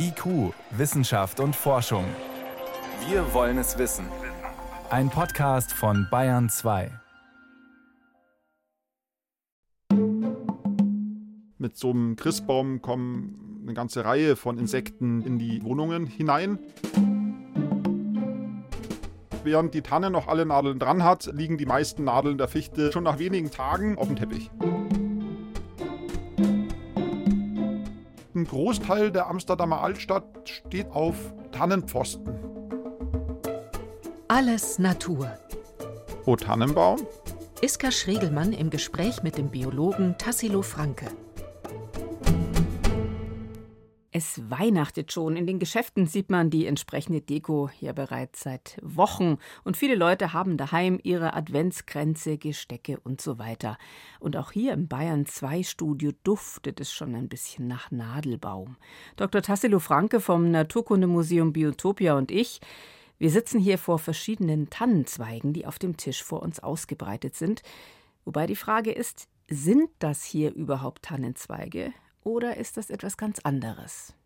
IQ, Wissenschaft und Forschung. Wir wollen es wissen. Ein Podcast von Bayern 2. Mit so einem Christbaum kommen eine ganze Reihe von Insekten in die Wohnungen hinein. Während die Tanne noch alle Nadeln dran hat, liegen die meisten Nadeln der Fichte schon nach wenigen Tagen auf dem Teppich. Ein Großteil der Amsterdamer Altstadt steht auf Tannenpfosten. Alles Natur. O Tannenbaum? Iska Schregelmann im Gespräch mit dem Biologen Tassilo Franke. Es weihnachtet schon. In den Geschäften sieht man die entsprechende Deko ja bereits seit Wochen. Und viele Leute haben daheim ihre Adventskränze, Gestecke und so weiter. Und auch hier im Bayern 2 Studio duftet es schon ein bisschen nach Nadelbaum. Dr. Tassilo Franke vom Naturkundemuseum Biotopia und ich, wir sitzen hier vor verschiedenen Tannenzweigen, die auf dem Tisch vor uns ausgebreitet sind. Wobei die Frage ist, sind das hier überhaupt Tannenzweige oder ist das etwas ganz anderes?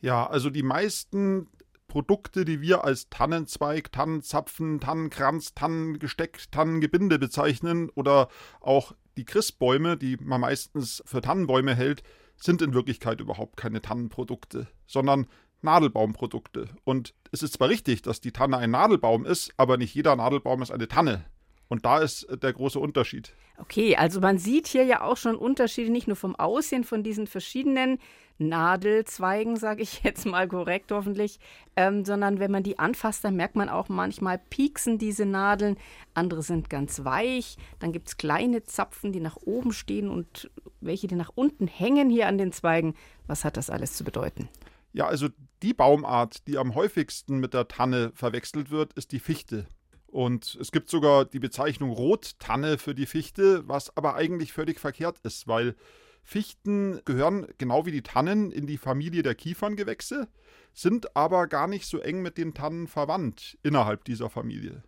Ja, also die meisten Produkte, die wir als Tannenzweig, Tannenzapfen, Tannenkranz, Tannengesteck, Tannengebinde bezeichnen oder auch die Christbäume, die man meistens für Tannenbäume hält, sind in Wirklichkeit überhaupt keine Tannenprodukte, sondern Nadelbaumprodukte. Und es ist zwar richtig, dass die Tanne ein Nadelbaum ist, aber nicht jeder Nadelbaum ist eine Tanne. Und da ist der große Unterschied. Okay, also man sieht hier ja auch schon Unterschiede, nicht nur vom Aussehen von diesen verschiedenen Nadelzweigen, sage ich jetzt mal korrekt hoffentlich, ähm, sondern wenn man die anfasst, dann merkt man auch manchmal pieksen diese Nadeln, andere sind ganz weich, dann gibt es kleine Zapfen, die nach oben stehen und welche, die nach unten hängen hier an den Zweigen. Was hat das alles zu bedeuten? Ja, also die Baumart, die am häufigsten mit der Tanne verwechselt wird, ist die Fichte. Und es gibt sogar die Bezeichnung Rottanne für die Fichte, was aber eigentlich völlig verkehrt ist, weil Fichten gehören genau wie die Tannen in die Familie der Kieferngewächse, sind aber gar nicht so eng mit den Tannen verwandt innerhalb dieser Familie.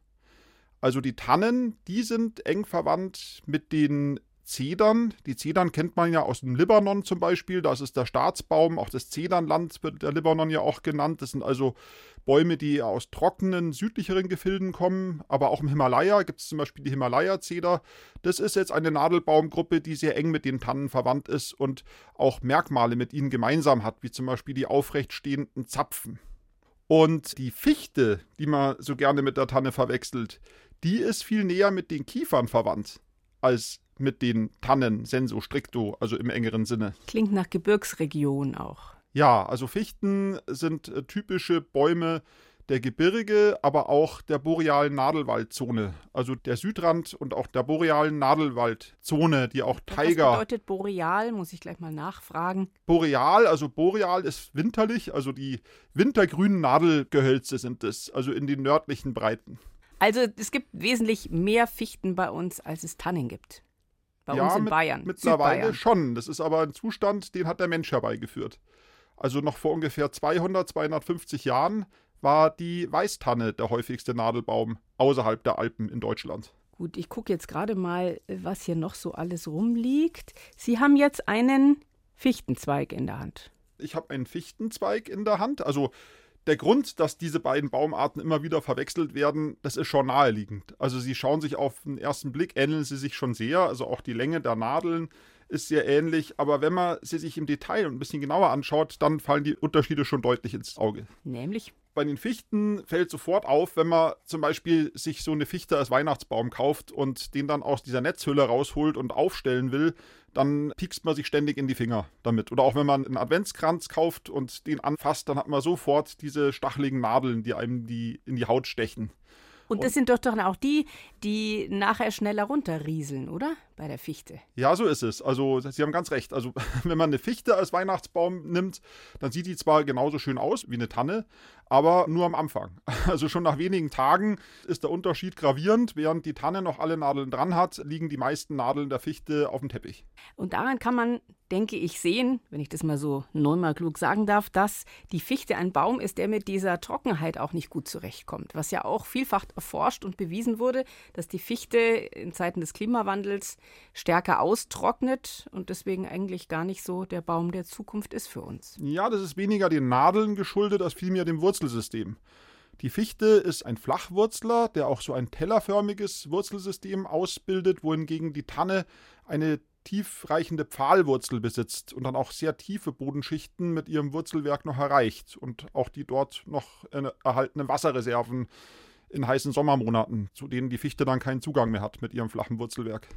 Also die Tannen, die sind eng verwandt mit den Zedern. Die Zedern kennt man ja aus dem Libanon zum Beispiel. Das ist der Staatsbaum. Auch das Zedernland wird der Libanon ja auch genannt. Das sind also Bäume, die aus trockenen, südlicheren Gefilden kommen. Aber auch im Himalaya gibt es zum Beispiel die Himalaya-Zeder. Das ist jetzt eine Nadelbaumgruppe, die sehr eng mit den Tannen verwandt ist und auch Merkmale mit ihnen gemeinsam hat, wie zum Beispiel die aufrecht stehenden Zapfen. Und die Fichte, die man so gerne mit der Tanne verwechselt, die ist viel näher mit den Kiefern verwandt als mit den Tannen senso stricto, also im engeren Sinne. Klingt nach Gebirgsregion auch. Ja, also Fichten sind äh, typische Bäume der Gebirge, aber auch der borealen Nadelwaldzone. Also der Südrand und auch der borealen Nadelwaldzone, die auch Tiger. Was bedeutet boreal? Muss ich gleich mal nachfragen. Boreal, also boreal ist winterlich, also die wintergrünen Nadelgehölze sind es, also in den nördlichen Breiten. Also es gibt wesentlich mehr Fichten bei uns, als es Tannen gibt. Bei ja, uns in mit, Bayern. Mittlerweile Südbayern. schon. Das ist aber ein Zustand, den hat der Mensch herbeigeführt. Also noch vor ungefähr 200, 250 Jahren war die Weißtanne der häufigste Nadelbaum außerhalb der Alpen in Deutschland. Gut, ich gucke jetzt gerade mal, was hier noch so alles rumliegt. Sie haben jetzt einen Fichtenzweig in der Hand. Ich habe einen Fichtenzweig in der Hand. Also der Grund, dass diese beiden Baumarten immer wieder verwechselt werden, das ist schon naheliegend. Also sie schauen sich auf den ersten Blick, ähneln sie sich schon sehr. Also auch die Länge der Nadeln ist sehr ähnlich. Aber wenn man sie sich im Detail ein bisschen genauer anschaut, dann fallen die Unterschiede schon deutlich ins Auge. Nämlich? Bei den Fichten fällt sofort auf, wenn man zum Beispiel sich so eine Fichte als Weihnachtsbaum kauft und den dann aus dieser Netzhülle rausholt und aufstellen will, dann piekst man sich ständig in die Finger damit. Oder auch wenn man einen Adventskranz kauft und den anfasst, dann hat man sofort diese stacheligen Nadeln, die einem die in die Haut stechen. Und das sind doch dann auch die, die nachher schneller runterrieseln, oder? Bei der Fichte. Ja, so ist es. Also, Sie haben ganz recht. Also, wenn man eine Fichte als Weihnachtsbaum nimmt, dann sieht die zwar genauso schön aus wie eine Tanne, aber nur am Anfang. Also schon nach wenigen Tagen ist der Unterschied gravierend. Während die Tanne noch alle Nadeln dran hat, liegen die meisten Nadeln der Fichte auf dem Teppich. Und daran kann man, denke ich, sehen, wenn ich das mal so neunmal klug sagen darf, dass die Fichte ein Baum ist, der mit dieser Trockenheit auch nicht gut zurechtkommt. Was ja auch vielfach erforscht und bewiesen wurde, dass die Fichte in Zeiten des Klimawandels stärker austrocknet und deswegen eigentlich gar nicht so der Baum der Zukunft ist für uns. Ja, das ist weniger den Nadeln geschuldet als vielmehr dem Wurzelsystem. Die Fichte ist ein Flachwurzler, der auch so ein tellerförmiges Wurzelsystem ausbildet, wohingegen die Tanne eine tiefreichende Pfahlwurzel besitzt und dann auch sehr tiefe Bodenschichten mit ihrem Wurzelwerk noch erreicht und auch die dort noch erhaltenen Wasserreserven in heißen Sommermonaten, zu denen die Fichte dann keinen Zugang mehr hat mit ihrem flachen Wurzelwerk.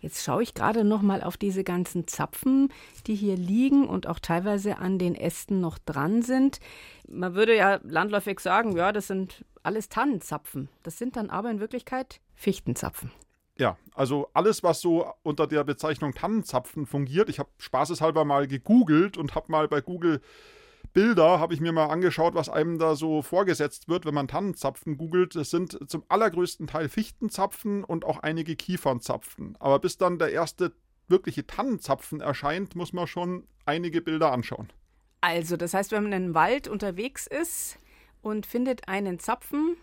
Jetzt schaue ich gerade noch mal auf diese ganzen Zapfen, die hier liegen und auch teilweise an den Ästen noch dran sind. Man würde ja landläufig sagen, ja, das sind alles Tannenzapfen. Das sind dann aber in Wirklichkeit Fichtenzapfen. Ja, also alles, was so unter der Bezeichnung Tannenzapfen fungiert. Ich habe spaßeshalber mal gegoogelt und habe mal bei Google Bilder, habe ich mir mal angeschaut, was einem da so vorgesetzt wird, wenn man Tannenzapfen googelt. Das sind zum allergrößten Teil Fichtenzapfen und auch einige Kiefernzapfen. Aber bis dann der erste wirkliche Tannenzapfen erscheint, muss man schon einige Bilder anschauen. Also, das heißt, wenn man in einem Wald unterwegs ist und findet einen Zapfen,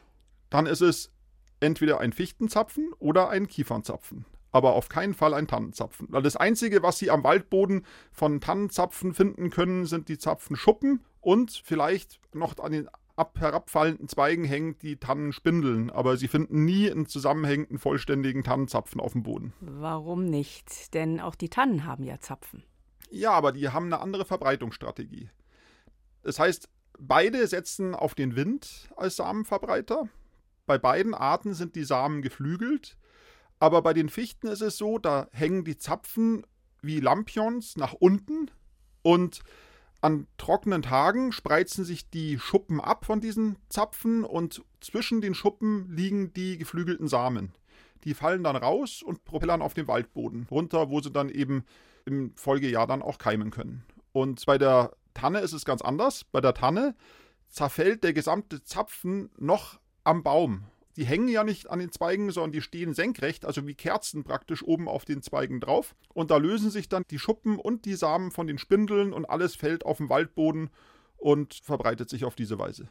dann ist es entweder ein Fichtenzapfen oder ein Kiefernzapfen. Aber auf keinen Fall ein Tannenzapfen. Weil das Einzige, was Sie am Waldboden von Tannenzapfen finden können, sind die Zapfenschuppen und vielleicht noch an den ab herabfallenden Zweigen hängen die Tannenspindeln, aber sie finden nie einen zusammenhängenden, vollständigen Tannenzapfen auf dem Boden. Warum nicht? Denn auch die Tannen haben ja Zapfen. Ja, aber die haben eine andere Verbreitungsstrategie. Das heißt, beide setzen auf den Wind als Samenverbreiter. Bei beiden Arten sind die Samen geflügelt, aber bei den Fichten ist es so, da hängen die Zapfen wie Lampions nach unten und an trockenen Tagen spreizen sich die Schuppen ab von diesen Zapfen und zwischen den Schuppen liegen die geflügelten Samen. Die fallen dann raus und propellern auf den Waldboden runter, wo sie dann eben im Folgejahr dann auch keimen können. Und bei der Tanne ist es ganz anders. Bei der Tanne zerfällt der gesamte Zapfen noch am Baum. Die hängen ja nicht an den Zweigen, sondern die stehen senkrecht, also wie Kerzen praktisch oben auf den Zweigen drauf. Und da lösen sich dann die Schuppen und die Samen von den Spindeln und alles fällt auf den Waldboden und verbreitet sich auf diese Weise.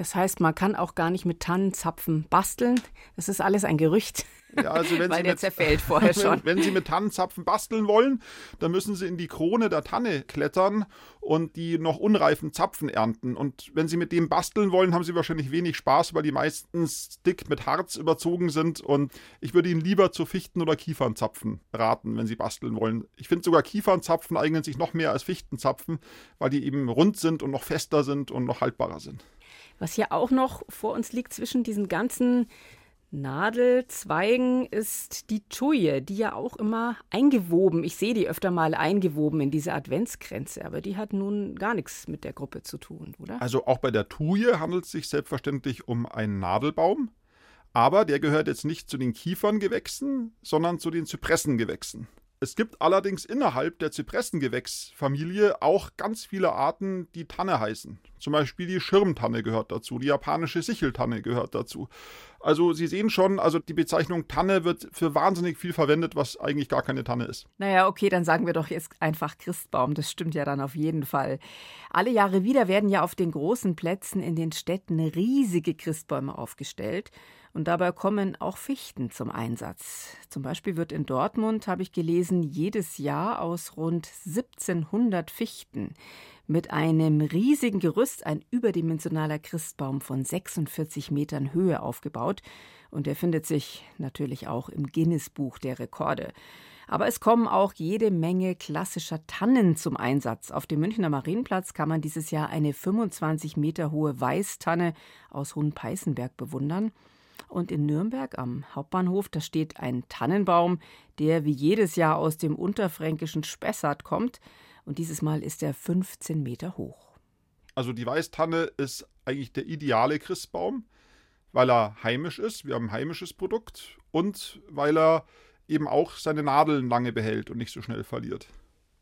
Das heißt, man kann auch gar nicht mit Tannenzapfen basteln. Das ist alles ein Gerücht. Ja, also wenn Weil Sie der mit, zerfällt vorher schon. Wenn, wenn, Sie mit Tannenzapfen basteln wollen, dann müssen Sie in die Krone der Tanne klettern und die noch unreifen Zapfen ernten. Und wenn Sie mit dem basteln wollen, haben Sie wahrscheinlich wenig Spaß, weil die meistens dick mit Harz überzogen sind. Und ich würde Ihnen lieber zu Fichten- oder Kiefernzapfen raten, wenn Sie basteln wollen. Ich finde sogar Kiefernzapfen eignen sich noch mehr als Fichtenzapfen, weil die eben rund sind und noch fester sind und noch haltbarer sind. Was hier auch noch vor uns liegt zwischen diesen ganzen Nadelzweigen ist die Tuje, die ja auch immer eingewoben, ich sehe die öfter mal eingewoben in diese Adventskränze, aber die hat nun gar nichts mit der Gruppe zu tun, oder? Also auch bei der Tuje handelt es sich selbstverständlich um einen Nadelbaum, aber der gehört jetzt nicht zu den Kieferngewächsen, sondern zu den Zypressengewächsen. Es gibt allerdings innerhalb der Zypressengewächsfamilie auch ganz viele Arten, die Tanne heißen. Zum Beispiel die Schirmtanne gehört dazu, die japanische Sicheltanne gehört dazu. Also Sie sehen schon, also die Bezeichnung Tanne wird für wahnsinnig viel verwendet, was eigentlich gar keine Tanne ist. Naja, okay, dann sagen wir doch jetzt einfach Christbaum. Das stimmt ja dann auf jeden Fall. Alle Jahre wieder werden ja auf den großen Plätzen in den Städten riesige Christbäume aufgestellt. Und dabei kommen auch Fichten zum Einsatz. Zum Beispiel wird in Dortmund, habe ich gelesen, jedes Jahr aus rund 1700 Fichten mit einem riesigen Gerüst ein überdimensionaler Christbaum von 46 Metern Höhe aufgebaut. Und der findet sich natürlich auch im Guinness-Buch der Rekorde. Aber es kommen auch jede Menge klassischer Tannen zum Einsatz. Auf dem Münchner Marienplatz kann man dieses Jahr eine 25 Meter hohe Weißtanne aus Hohenpeißenberg bewundern. Und in Nürnberg am Hauptbahnhof, da steht ein Tannenbaum, der wie jedes Jahr aus dem unterfränkischen Spessart kommt. Und dieses Mal ist er 15 Meter hoch. Also die Weißtanne ist eigentlich der ideale Christbaum, weil er heimisch ist. Wir haben ein heimisches Produkt und weil er eben auch seine Nadeln lange behält und nicht so schnell verliert.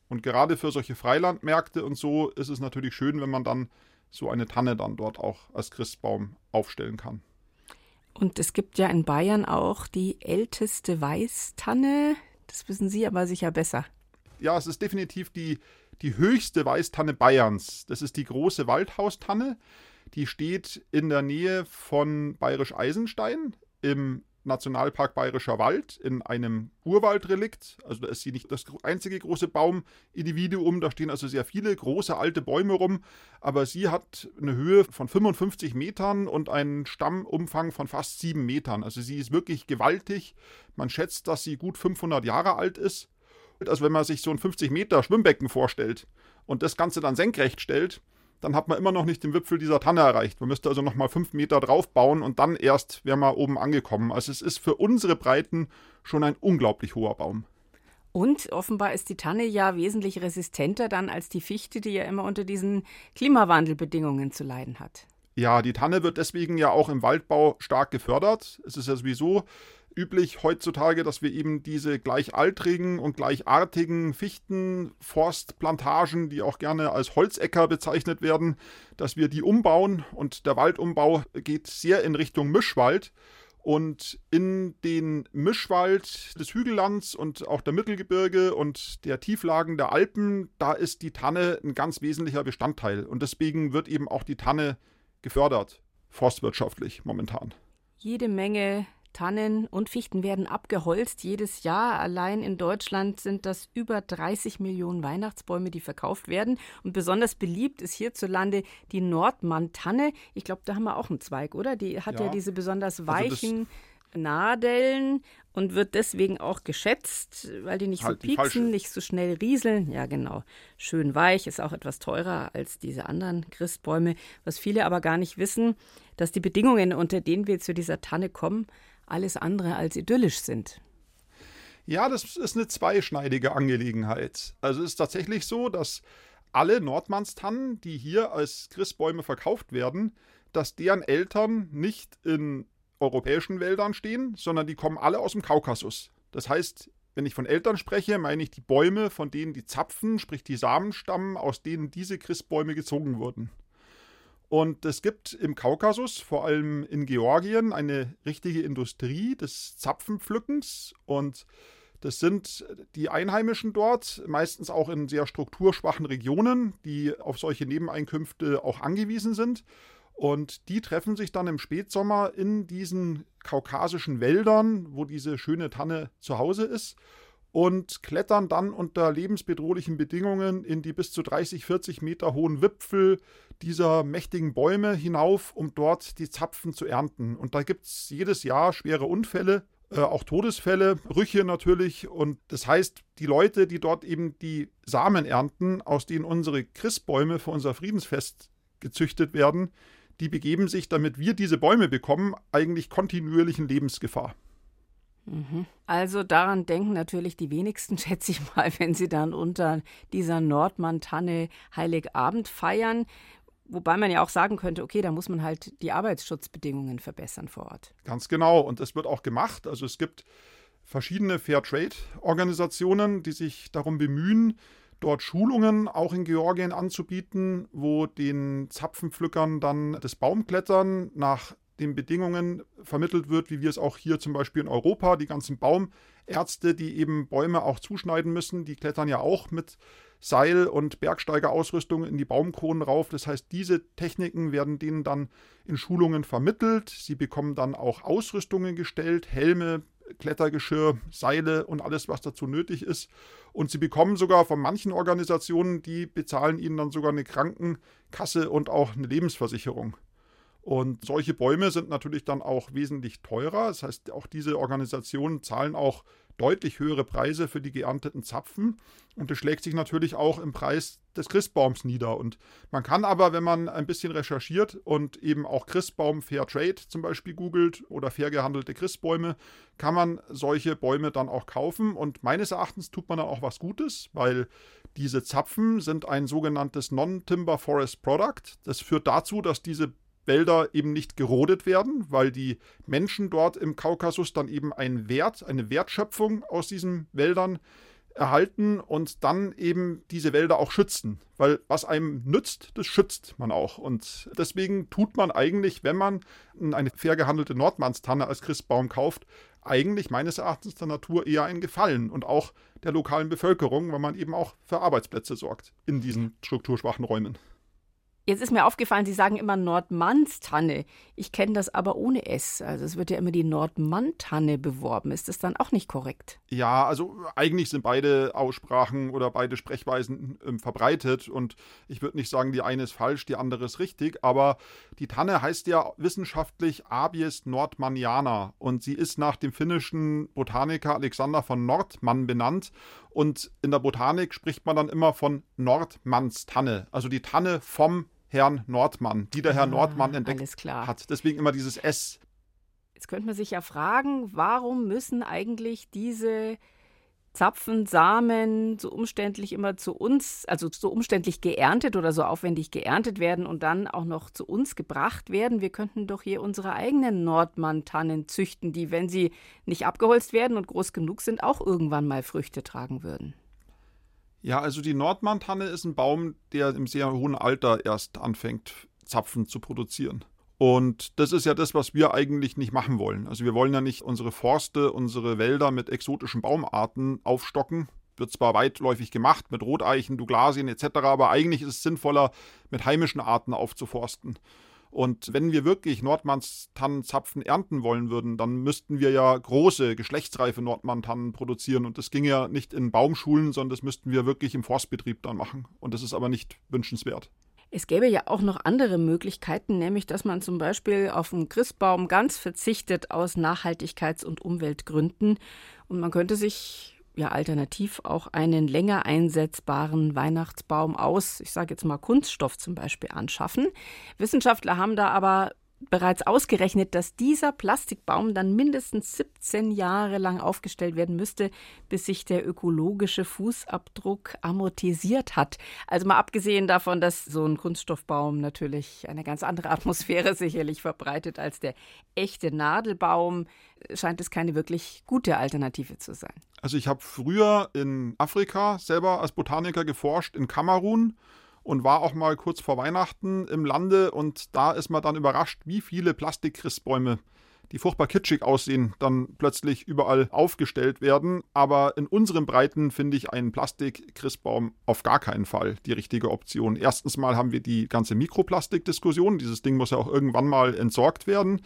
Und gerade für solche Freilandmärkte und so ist es natürlich schön, wenn man dann so eine Tanne dann dort auch als Christbaum aufstellen kann. Und es gibt ja in Bayern auch die älteste Weißtanne. Das wissen Sie aber sicher besser. Ja, es ist definitiv die, die höchste Weißtanne Bayerns. Das ist die große Waldhaustanne. Die steht in der Nähe von Bayerisch Eisenstein im Nationalpark Bayerischer Wald in einem Urwaldrelikt. Also da ist sie nicht das einzige große Baumindividuum, da stehen also sehr viele große alte Bäume rum, aber sie hat eine Höhe von 55 Metern und einen Stammumfang von fast sieben Metern. Also sie ist wirklich gewaltig. Man schätzt, dass sie gut 500 Jahre alt ist. Also wenn man sich so ein 50 Meter Schwimmbecken vorstellt und das Ganze dann senkrecht stellt, dann hat man immer noch nicht den Wipfel dieser Tanne erreicht. Man müsste also nochmal fünf Meter drauf bauen und dann erst wäre man oben angekommen. Also es ist für unsere Breiten schon ein unglaublich hoher Baum. Und offenbar ist die Tanne ja wesentlich resistenter dann als die Fichte, die ja immer unter diesen Klimawandelbedingungen zu leiden hat. Ja, die Tanne wird deswegen ja auch im Waldbau stark gefördert. Es ist ja sowieso üblich heutzutage, dass wir eben diese gleichaltrigen und gleichartigen Fichten, Forstplantagen, die auch gerne als Holzäcker bezeichnet werden, dass wir die umbauen und der Waldumbau geht sehr in Richtung Mischwald. Und in den Mischwald des Hügellands und auch der Mittelgebirge und der Tieflagen der Alpen, da ist die Tanne ein ganz wesentlicher Bestandteil. Und deswegen wird eben auch die Tanne gefördert, forstwirtschaftlich momentan. Jede Menge Tannen und Fichten werden abgeholzt jedes Jahr. Allein in Deutschland sind das über 30 Millionen Weihnachtsbäume, die verkauft werden. Und besonders beliebt ist hierzulande die Nordmann-Tanne. Ich glaube, da haben wir auch einen Zweig, oder? Die hat ja, ja diese besonders also weichen. Also Nadeln und wird deswegen auch geschätzt, weil die nicht halt so pieksen, nicht so schnell rieseln. Ja, genau. Schön weich, ist auch etwas teurer als diese anderen Christbäume. Was viele aber gar nicht wissen, dass die Bedingungen, unter denen wir zu dieser Tanne kommen, alles andere als idyllisch sind. Ja, das ist eine zweischneidige Angelegenheit. Also es ist tatsächlich so, dass alle Nordmannstannen, die hier als Christbäume verkauft werden, dass deren Eltern nicht in europäischen Wäldern stehen, sondern die kommen alle aus dem Kaukasus. Das heißt, wenn ich von Eltern spreche, meine ich die Bäume, von denen die Zapfen, sprich die Samen stammen, aus denen diese Christbäume gezogen wurden. Und es gibt im Kaukasus, vor allem in Georgien, eine richtige Industrie des Zapfenpflückens. Und das sind die Einheimischen dort, meistens auch in sehr strukturschwachen Regionen, die auf solche Nebeneinkünfte auch angewiesen sind. Und die treffen sich dann im Spätsommer in diesen kaukasischen Wäldern, wo diese schöne Tanne zu Hause ist und klettern dann unter lebensbedrohlichen Bedingungen in die bis zu 30, 40 Meter hohen Wipfel dieser mächtigen Bäume hinauf, um dort die Zapfen zu ernten. Und da gibt es jedes Jahr schwere Unfälle, äh, auch Todesfälle, Brüche natürlich. Und das heißt, die Leute, die dort eben die Samen ernten, aus denen unsere Christbäume für unser Friedensfest gezüchtet werden, die begeben sich, damit wir diese Bäume bekommen, eigentlich kontinuierlich in Lebensgefahr. Also daran denken natürlich die wenigsten, schätze ich mal, wenn sie dann unter dieser Nordmann-Tanne Heiligabend feiern. Wobei man ja auch sagen könnte, okay, da muss man halt die Arbeitsschutzbedingungen verbessern vor Ort. Ganz genau. Und das wird auch gemacht. Also es gibt verschiedene Fairtrade-Organisationen, die sich darum bemühen, dort Schulungen auch in Georgien anzubieten, wo den Zapfenpflückern dann das Baumklettern nach den Bedingungen vermittelt wird, wie wir es auch hier zum Beispiel in Europa, die ganzen Baumärzte, die eben Bäume auch zuschneiden müssen, die klettern ja auch mit Seil- und Bergsteigerausrüstung in die Baumkronen rauf. Das heißt, diese Techniken werden denen dann in Schulungen vermittelt. Sie bekommen dann auch Ausrüstungen gestellt, Helme, Klettergeschirr, Seile und alles, was dazu nötig ist. Und sie bekommen sogar von manchen Organisationen, die bezahlen ihnen dann sogar eine Krankenkasse und auch eine Lebensversicherung. Und solche Bäume sind natürlich dann auch wesentlich teurer. Das heißt, auch diese Organisationen zahlen auch deutlich höhere Preise für die geernteten Zapfen. Und das schlägt sich natürlich auch im Preis des Christbaums nieder. Und man kann aber, wenn man ein bisschen recherchiert und eben auch Christbaum Fair Trade zum Beispiel googelt oder fair gehandelte Christbäume, kann man solche Bäume dann auch kaufen. Und meines Erachtens tut man dann auch was Gutes, weil diese Zapfen sind ein sogenanntes Non-Timber Forest Product. Das führt dazu, dass diese Wälder eben nicht gerodet werden, weil die Menschen dort im Kaukasus dann eben einen Wert, eine Wertschöpfung aus diesen Wäldern erhalten und dann eben diese Wälder auch schützen. Weil was einem nützt, das schützt man auch. Und deswegen tut man eigentlich, wenn man eine fair gehandelte Nordmannstanne als Christbaum kauft, eigentlich meines Erachtens der Natur eher einen Gefallen und auch der lokalen Bevölkerung, weil man eben auch für Arbeitsplätze sorgt in diesen strukturschwachen Räumen. Jetzt ist mir aufgefallen, Sie sagen immer Nordmannstanne. Ich kenne das aber ohne S. Also es wird ja immer die Nordmann-Tanne beworben. Ist das dann auch nicht korrekt? Ja, also eigentlich sind beide Aussprachen oder beide Sprechweisen äh, verbreitet und ich würde nicht sagen, die eine ist falsch, die andere ist richtig, aber die Tanne heißt ja wissenschaftlich Abies nordmanniana und sie ist nach dem finnischen Botaniker Alexander von Nordmann benannt und in der Botanik spricht man dann immer von Nordmannstanne, also die Tanne vom Herrn Nordmann, die der Herr ah, Nordmann entdeckt hat. Deswegen immer dieses S. Jetzt könnte man sich ja fragen, warum müssen eigentlich diese Zapfen, Samen so umständlich immer zu uns, also so umständlich geerntet oder so aufwendig geerntet werden und dann auch noch zu uns gebracht werden. Wir könnten doch hier unsere eigenen Nordmann-Tannen züchten, die, wenn sie nicht abgeholzt werden und groß genug sind, auch irgendwann mal Früchte tragen würden. Ja, also die Nordmantanne ist ein Baum, der im sehr hohen Alter erst anfängt, Zapfen zu produzieren. Und das ist ja das, was wir eigentlich nicht machen wollen. Also wir wollen ja nicht unsere Forste, unsere Wälder mit exotischen Baumarten aufstocken. Wird zwar weitläufig gemacht mit Roteichen, Douglasien etc., aber eigentlich ist es sinnvoller, mit heimischen Arten aufzuforsten. Und wenn wir wirklich Nordmannstannenzapfen ernten wollen würden, dann müssten wir ja große, geschlechtsreife Nordmanntannen produzieren. Und das ginge ja nicht in Baumschulen, sondern das müssten wir wirklich im Forstbetrieb dann machen. Und das ist aber nicht wünschenswert. Es gäbe ja auch noch andere Möglichkeiten, nämlich dass man zum Beispiel auf einen Christbaum ganz verzichtet aus Nachhaltigkeits- und Umweltgründen. Und man könnte sich ja alternativ auch einen länger einsetzbaren Weihnachtsbaum aus, ich sage jetzt mal Kunststoff zum Beispiel, anschaffen. Wissenschaftler haben da aber bereits ausgerechnet, dass dieser Plastikbaum dann mindestens 17 Jahre lang aufgestellt werden müsste, bis sich der ökologische Fußabdruck amortisiert hat. Also mal abgesehen davon, dass so ein Kunststoffbaum natürlich eine ganz andere Atmosphäre sicherlich verbreitet als der echte Nadelbaum, scheint es keine wirklich gute Alternative zu sein. Also ich habe früher in Afrika selber als Botaniker geforscht, in Kamerun und war auch mal kurz vor Weihnachten im Lande und da ist man dann überrascht, wie viele Plastikchristbäume, die furchtbar kitschig aussehen, dann plötzlich überall aufgestellt werden. Aber in unseren Breiten finde ich einen Plastikchristbaum auf gar keinen Fall die richtige Option. Erstens mal haben wir die ganze Mikroplastikdiskussion. Dieses Ding muss ja auch irgendwann mal entsorgt werden.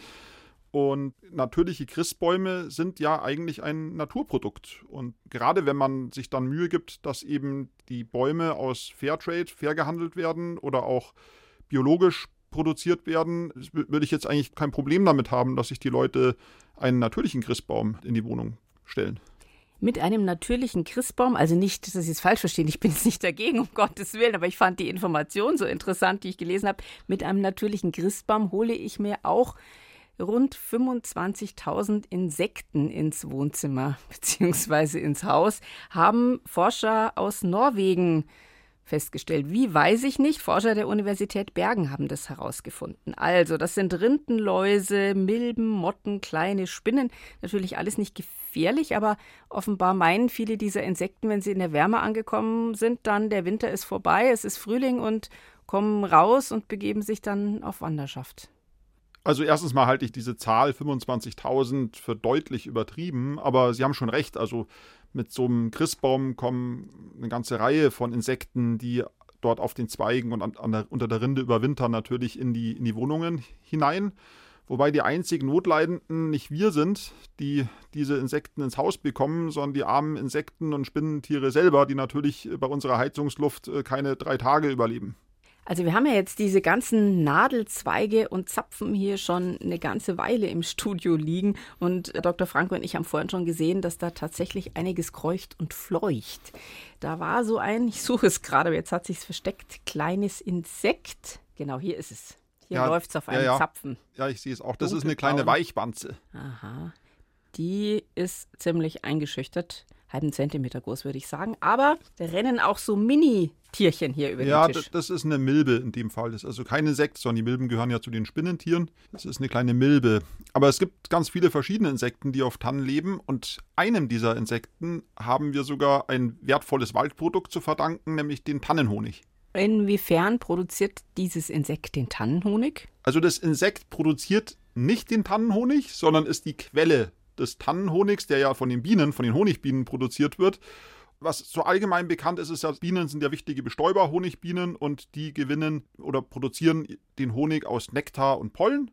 Und natürliche Christbäume sind ja eigentlich ein Naturprodukt. Und gerade wenn man sich dann Mühe gibt, dass eben die Bäume aus Fairtrade fair gehandelt werden oder auch biologisch produziert werden, würde ich jetzt eigentlich kein Problem damit haben, dass sich die Leute einen natürlichen Christbaum in die Wohnung stellen. Mit einem natürlichen Christbaum, also nicht, dass Sie es falsch verstehen, ich bin jetzt nicht dagegen, um Gottes Willen, aber ich fand die Information so interessant, die ich gelesen habe. Mit einem natürlichen Christbaum hole ich mir auch rund 25.000 Insekten ins Wohnzimmer bzw. ins Haus, haben Forscher aus Norwegen festgestellt. Wie weiß ich nicht. Forscher der Universität Bergen haben das herausgefunden. Also, das sind Rindenläuse, Milben, Motten, kleine Spinnen. Natürlich alles nicht gefährlich, aber offenbar meinen viele dieser Insekten, wenn sie in der Wärme angekommen sind, dann der Winter ist vorbei, es ist Frühling und kommen raus und begeben sich dann auf Wanderschaft. Also erstens mal halte ich diese Zahl 25.000 für deutlich übertrieben, aber Sie haben schon recht. Also mit so einem Christbaum kommen eine ganze Reihe von Insekten, die dort auf den Zweigen und an, der, unter der Rinde überwintern, natürlich in die, in die Wohnungen hinein. Wobei die einzigen Notleidenden nicht wir sind, die diese Insekten ins Haus bekommen, sondern die armen Insekten und Spinnentiere selber, die natürlich bei unserer Heizungsluft äh, keine drei Tage überleben. Also wir haben ja jetzt diese ganzen Nadelzweige und Zapfen hier schon eine ganze Weile im Studio liegen und Dr. Franco und ich haben vorhin schon gesehen, dass da tatsächlich einiges kreucht und fleucht. Da war so ein, ich suche es gerade, aber jetzt hat sich's versteckt, kleines Insekt. Genau, hier ist es. Hier ja, läuft es auf einem ja, ja. Zapfen. Ja, ich sehe es auch. Das Dunkelbraun. ist eine kleine Weichwanze. Aha. Die ist ziemlich eingeschüchtert halben Zentimeter groß, würde ich sagen. Aber da rennen auch so Mini-Tierchen hier über ja, den Tisch. Ja, das ist eine Milbe in dem Fall. Das ist also kein Insekt, sondern die Milben gehören ja zu den Spinnentieren. Das ist eine kleine Milbe. Aber es gibt ganz viele verschiedene Insekten, die auf Tannen leben. Und einem dieser Insekten haben wir sogar ein wertvolles Waldprodukt zu verdanken, nämlich den Tannenhonig. Inwiefern produziert dieses Insekt den Tannenhonig? Also das Insekt produziert nicht den Tannenhonig, sondern ist die Quelle des Tannenhonigs, der ja von den Bienen, von den Honigbienen produziert wird. Was so allgemein bekannt ist, ist ja, Bienen sind ja wichtige Bestäuber, Honigbienen, und die gewinnen oder produzieren den Honig aus Nektar und Pollen.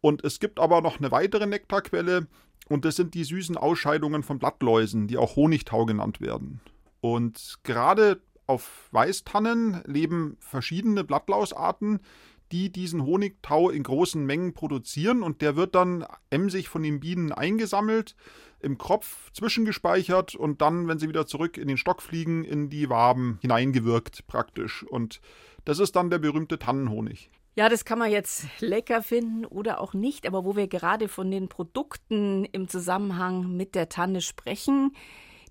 Und es gibt aber noch eine weitere Nektarquelle, und das sind die süßen Ausscheidungen von Blattläusen, die auch Honigtau genannt werden. Und gerade auf Weißtannen leben verschiedene Blattlausarten, die diesen Honigtau in großen Mengen produzieren und der wird dann emsig von den Bienen eingesammelt, im Kropf zwischengespeichert und dann, wenn sie wieder zurück in den Stock fliegen, in die Waben hineingewirkt praktisch. Und das ist dann der berühmte Tannenhonig. Ja, das kann man jetzt lecker finden oder auch nicht, aber wo wir gerade von den Produkten im Zusammenhang mit der Tanne sprechen,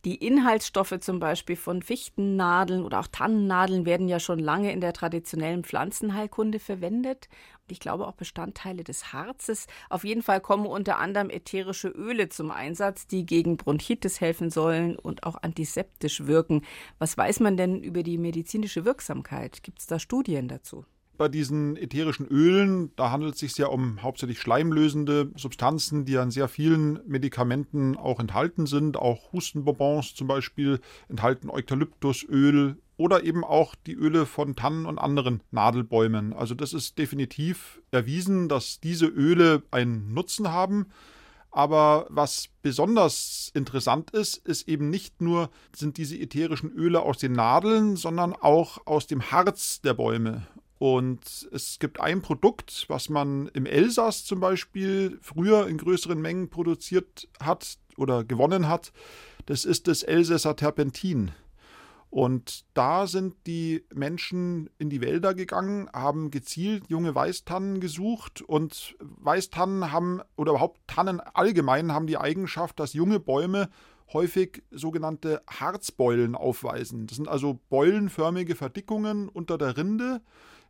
die Inhaltsstoffe zum Beispiel von Fichtennadeln oder auch Tannennadeln werden ja schon lange in der traditionellen Pflanzenheilkunde verwendet. Und ich glaube auch Bestandteile des Harzes. Auf jeden Fall kommen unter anderem ätherische Öle zum Einsatz, die gegen Bronchitis helfen sollen und auch antiseptisch wirken. Was weiß man denn über die medizinische Wirksamkeit? Gibt es da Studien dazu? Bei diesen ätherischen Ölen, da handelt es sich ja um hauptsächlich schleimlösende Substanzen, die an sehr vielen Medikamenten auch enthalten sind. Auch Hustenbonbons zum Beispiel enthalten Eukalyptusöl oder eben auch die Öle von Tannen und anderen Nadelbäumen. Also das ist definitiv erwiesen, dass diese Öle einen Nutzen haben. Aber was besonders interessant ist, ist eben nicht nur sind diese ätherischen Öle aus den Nadeln, sondern auch aus dem Harz der Bäume. Und es gibt ein Produkt, was man im Elsass zum Beispiel früher in größeren Mengen produziert hat oder gewonnen hat. Das ist das Elsässer Terpentin. Und da sind die Menschen in die Wälder gegangen, haben gezielt junge Weißtannen gesucht und Weißtannen haben oder überhaupt Tannen allgemein haben die Eigenschaft, dass junge Bäume häufig sogenannte Harzbeulen aufweisen. Das sind also beulenförmige Verdickungen unter der Rinde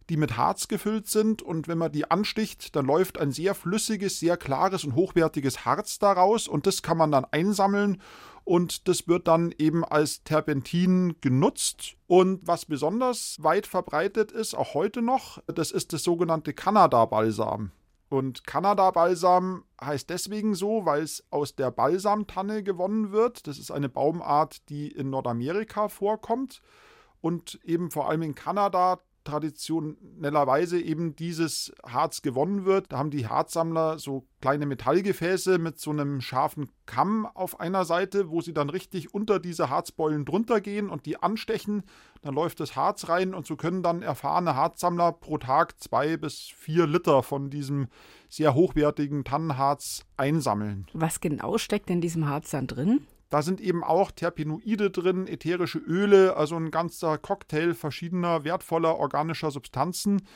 die mit Harz gefüllt sind und wenn man die ansticht, dann läuft ein sehr flüssiges, sehr klares und hochwertiges Harz daraus und das kann man dann einsammeln und das wird dann eben als Terpentin genutzt. Und was besonders weit verbreitet ist, auch heute noch, das ist das sogenannte Kanada-Balsam. Und Kanada-Balsam heißt deswegen so, weil es aus der Balsamtanne gewonnen wird. Das ist eine Baumart, die in Nordamerika vorkommt und eben vor allem in Kanada traditionellerweise eben dieses Harz gewonnen wird. Da haben die Harzsammler so kleine Metallgefäße mit so einem scharfen Kamm auf einer Seite, wo sie dann richtig unter diese Harzbeulen drunter gehen und die anstechen. Dann läuft das Harz rein und so können dann erfahrene Harzsammler pro Tag zwei bis vier Liter von diesem sehr hochwertigen Tannenharz einsammeln. Was genau steckt in diesem Harz dann drin? Da sind eben auch Terpenoide drin, ätherische Öle, also ein ganzer Cocktail verschiedener wertvoller organischer Substanzen,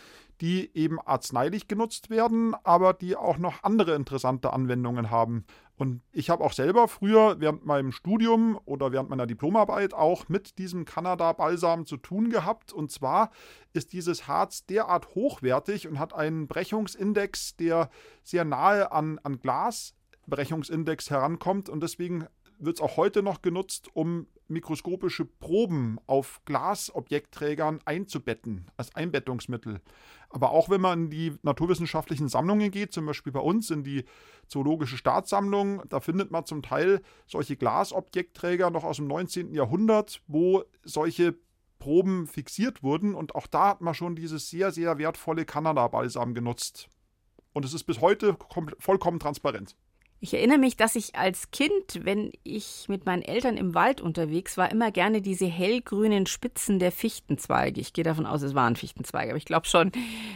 die eben arzneilich genutzt werden, aber die auch noch andere interessante Anwendungen haben. Und ich habe auch selber früher während meinem Studium oder während meiner Diplomarbeit auch mit diesem Kanada-Balsam zu tun gehabt. Und zwar ist dieses Harz derart hochwertig und hat einen Brechungsindex, der sehr nahe an, an Glas Brechungsindex herankommt und deswegen wird es auch heute noch genutzt, um mikroskopische Proben auf Glasobjektträgern einzubetten, als Einbettungsmittel. Aber auch wenn man in die naturwissenschaftlichen Sammlungen geht, zum Beispiel bei uns in die Zoologische Staatssammlung, da findet man zum Teil solche Glasobjektträger noch aus dem 19. Jahrhundert, wo solche Proben fixiert wurden. Und auch da hat man schon dieses sehr, sehr wertvolle Kanada-Balsam genutzt. Und es ist bis heute vollkommen transparent. Ich erinnere mich, dass ich als Kind, wenn ich mit meinen Eltern im Wald unterwegs war, immer gerne diese hellgrünen Spitzen der Fichtenzweige, ich gehe davon aus, es waren Fichtenzweige, aber ich glaube schon,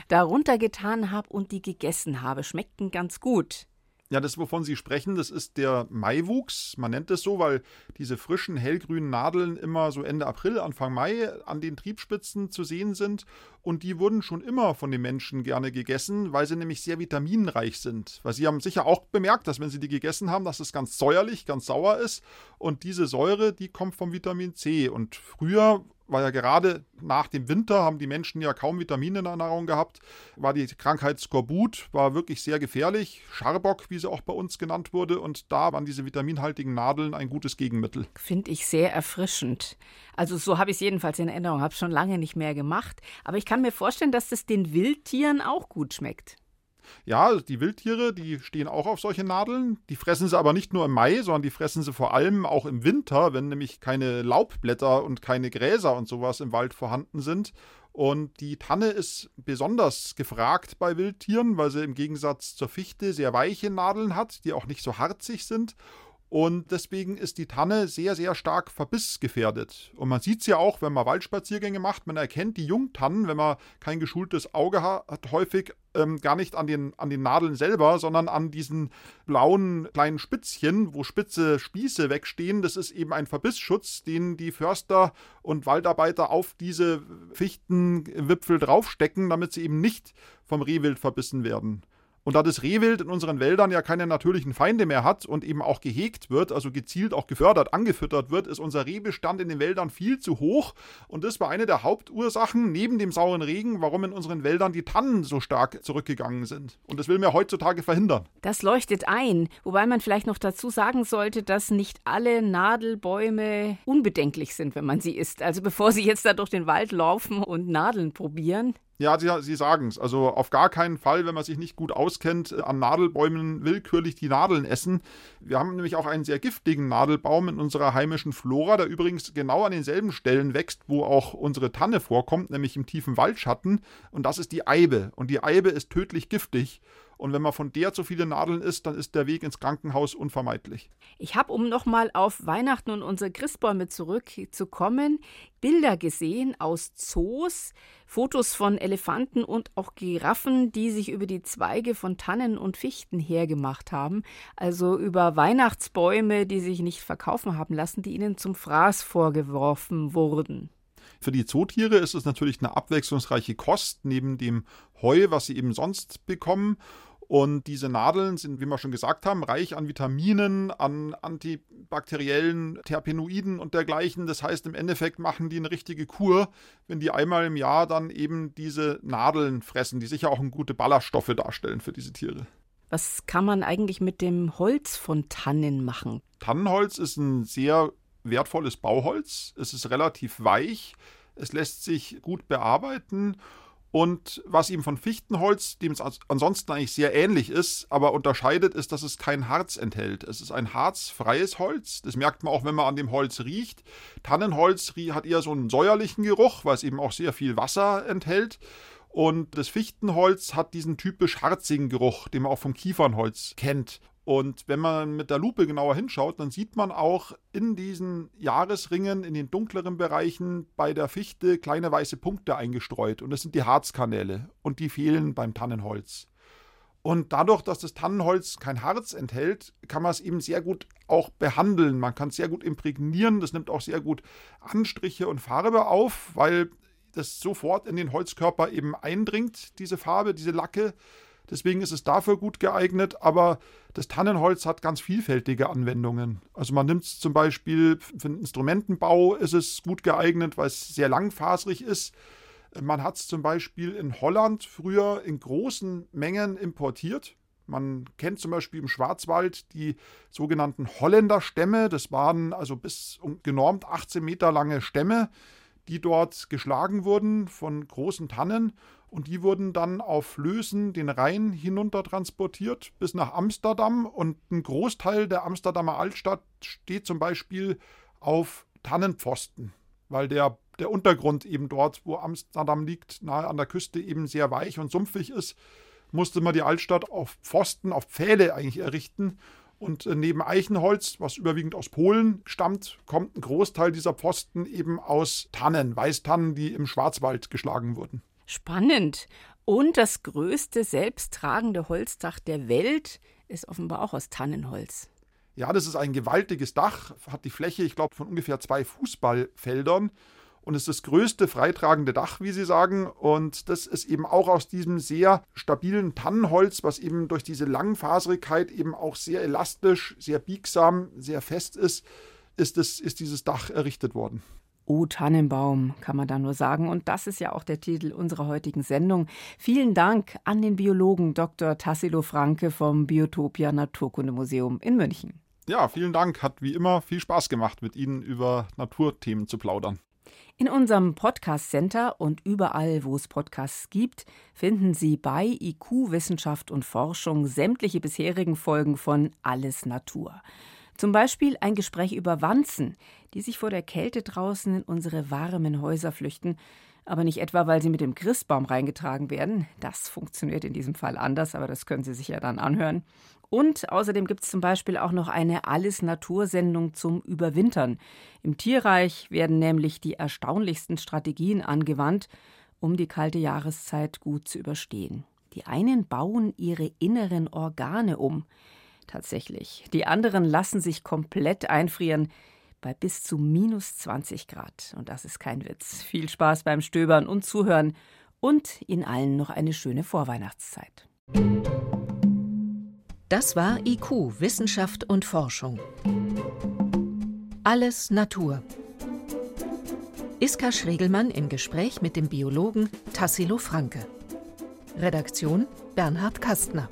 darunter getan habe und die gegessen habe. Schmeckten ganz gut. Ja, das, wovon Sie sprechen, das ist der Maiwuchs. Man nennt es so, weil diese frischen, hellgrünen Nadeln immer so Ende April, Anfang Mai an den Triebspitzen zu sehen sind. Und die wurden schon immer von den Menschen gerne gegessen, weil sie nämlich sehr vitaminreich sind. Weil Sie haben sicher auch bemerkt, dass wenn Sie die gegessen haben, dass es ganz säuerlich, ganz sauer ist. Und diese Säure, die kommt vom Vitamin C. Und früher war ja gerade nach dem Winter, haben die Menschen ja kaum Vitamine in der Nahrung gehabt, war die Krankheit Skorbut, war wirklich sehr gefährlich, Scharbock, wie sie auch bei uns genannt wurde, und da waren diese vitaminhaltigen Nadeln ein gutes Gegenmittel. Finde ich sehr erfrischend. Also so habe ich es jedenfalls in Erinnerung, habe es schon lange nicht mehr gemacht, aber ich kann mir vorstellen, dass es den Wildtieren auch gut schmeckt. Ja, die Wildtiere, die stehen auch auf solche Nadeln. Die fressen sie aber nicht nur im Mai, sondern die fressen sie vor allem auch im Winter, wenn nämlich keine Laubblätter und keine Gräser und sowas im Wald vorhanden sind. Und die Tanne ist besonders gefragt bei Wildtieren, weil sie im Gegensatz zur Fichte sehr weiche Nadeln hat, die auch nicht so harzig sind und deswegen ist die Tanne sehr, sehr stark verbissgefährdet. Und man sieht es ja auch, wenn man Waldspaziergänge macht, man erkennt die Jungtannen, wenn man kein geschultes Auge hat, häufig ähm, gar nicht an den, an den Nadeln selber, sondern an diesen blauen kleinen Spitzchen, wo spitze Spieße wegstehen. Das ist eben ein Verbissschutz, den die Förster und Waldarbeiter auf diese Fichtenwipfel draufstecken, damit sie eben nicht vom Rehwild verbissen werden. Und da das Rehwild in unseren Wäldern ja keine natürlichen Feinde mehr hat und eben auch gehegt wird, also gezielt auch gefördert, angefüttert wird, ist unser Rehbestand in den Wäldern viel zu hoch. Und das war eine der Hauptursachen neben dem sauren Regen, warum in unseren Wäldern die Tannen so stark zurückgegangen sind. Und das will man heutzutage verhindern. Das leuchtet ein, wobei man vielleicht noch dazu sagen sollte, dass nicht alle Nadelbäume unbedenklich sind, wenn man sie isst. Also bevor Sie jetzt da durch den Wald laufen und Nadeln probieren, ja, Sie, Sie sagen es. Also auf gar keinen Fall, wenn man sich nicht gut auskennt, äh, an Nadelbäumen willkürlich die Nadeln essen. Wir haben nämlich auch einen sehr giftigen Nadelbaum in unserer heimischen Flora, der übrigens genau an denselben Stellen wächst, wo auch unsere Tanne vorkommt, nämlich im tiefen Waldschatten. Und das ist die Eibe. Und die Eibe ist tödlich giftig. Und wenn man von der zu viele Nadeln isst, dann ist der Weg ins Krankenhaus unvermeidlich. Ich habe, um nochmal auf Weihnachten und unsere Christbäume zurückzukommen, Bilder gesehen aus Zoos, Fotos von Elefanten und auch Giraffen, die sich über die Zweige von Tannen und Fichten hergemacht haben, also über Weihnachtsbäume, die sich nicht verkaufen haben lassen, die ihnen zum Fraß vorgeworfen wurden. Für die Zootiere ist es natürlich eine abwechslungsreiche Kost neben dem Heu, was sie eben sonst bekommen. Und diese Nadeln sind, wie wir schon gesagt haben, reich an Vitaminen, an antibakteriellen Terpenoiden und dergleichen. Das heißt, im Endeffekt machen die eine richtige Kur, wenn die einmal im Jahr dann eben diese Nadeln fressen, die sicher auch gute Ballaststoffe darstellen für diese Tiere. Was kann man eigentlich mit dem Holz von Tannen machen? Tannenholz ist ein sehr wertvolles Bauholz. Es ist relativ weich. Es lässt sich gut bearbeiten und was ihm von Fichtenholz, dem es ansonsten eigentlich sehr ähnlich ist, aber unterscheidet, ist, dass es kein Harz enthält. Es ist ein harzfreies Holz. Das merkt man auch, wenn man an dem Holz riecht. Tannenholz hat eher so einen säuerlichen Geruch, weil es eben auch sehr viel Wasser enthält. Und das Fichtenholz hat diesen typisch harzigen Geruch, den man auch vom Kiefernholz kennt. Und wenn man mit der Lupe genauer hinschaut, dann sieht man auch in diesen Jahresringen, in den dunkleren Bereichen bei der Fichte kleine weiße Punkte eingestreut. Und das sind die Harzkanäle. Und die fehlen beim Tannenholz. Und dadurch, dass das Tannenholz kein Harz enthält, kann man es eben sehr gut auch behandeln. Man kann es sehr gut imprägnieren. Das nimmt auch sehr gut Anstriche und Farbe auf, weil das sofort in den Holzkörper eben eindringt, diese Farbe, diese Lacke. Deswegen ist es dafür gut geeignet, aber das Tannenholz hat ganz vielfältige Anwendungen. Also man nimmt es zum Beispiel für den Instrumentenbau ist es gut geeignet, weil es sehr langfaserig ist. Man hat es zum Beispiel in Holland früher in großen Mengen importiert. Man kennt zum Beispiel im Schwarzwald die sogenannten Holländerstämme. Das waren also bis genormt 18 Meter lange Stämme, die dort geschlagen wurden von großen Tannen und die wurden dann auf Lösen den Rhein hinunter transportiert bis nach Amsterdam und ein Großteil der Amsterdamer Altstadt steht zum Beispiel auf Tannenpfosten, weil der, der Untergrund eben dort, wo Amsterdam liegt, nahe an der Küste eben sehr weich und sumpfig ist, musste man die Altstadt auf Pfosten, auf Pfähle eigentlich errichten. Und äh, neben Eichenholz, was überwiegend aus Polen stammt, kommt ein Großteil dieser Pfosten eben aus Tannen, Weißtannen, die im Schwarzwald geschlagen wurden. Spannend. Und das größte selbsttragende Holzdach der Welt ist offenbar auch aus Tannenholz. Ja, das ist ein gewaltiges Dach, hat die Fläche, ich glaube, von ungefähr zwei Fußballfeldern und ist das größte freitragende Dach, wie Sie sagen. Und das ist eben auch aus diesem sehr stabilen Tannenholz, was eben durch diese Langfaserigkeit eben auch sehr elastisch, sehr biegsam, sehr fest ist, ist, das, ist dieses Dach errichtet worden. O Tannenbaum, kann man da nur sagen. Und das ist ja auch der Titel unserer heutigen Sendung. Vielen Dank an den Biologen Dr. Tassilo Franke vom Biotopia Naturkundemuseum in München. Ja, vielen Dank. Hat wie immer viel Spaß gemacht, mit Ihnen über Naturthemen zu plaudern. In unserem Podcast Center und überall, wo es Podcasts gibt, finden Sie bei IQ Wissenschaft und Forschung sämtliche bisherigen Folgen von Alles Natur. Zum Beispiel ein Gespräch über Wanzen, die sich vor der Kälte draußen in unsere warmen Häuser flüchten, aber nicht etwa, weil sie mit dem Christbaum reingetragen werden. Das funktioniert in diesem Fall anders, aber das können Sie sich ja dann anhören. Und außerdem gibt es zum Beispiel auch noch eine Alles-Natur-Sendung zum Überwintern. Im Tierreich werden nämlich die erstaunlichsten Strategien angewandt, um die kalte Jahreszeit gut zu überstehen. Die einen bauen ihre inneren Organe um. Tatsächlich. Die anderen lassen sich komplett einfrieren bei bis zu minus 20 Grad. Und das ist kein Witz. Viel Spaß beim Stöbern und Zuhören und Ihnen allen noch eine schöne Vorweihnachtszeit. Das war IQ, Wissenschaft und Forschung. Alles Natur. Iska Schregelmann im Gespräch mit dem Biologen Tassilo Franke. Redaktion Bernhard Kastner.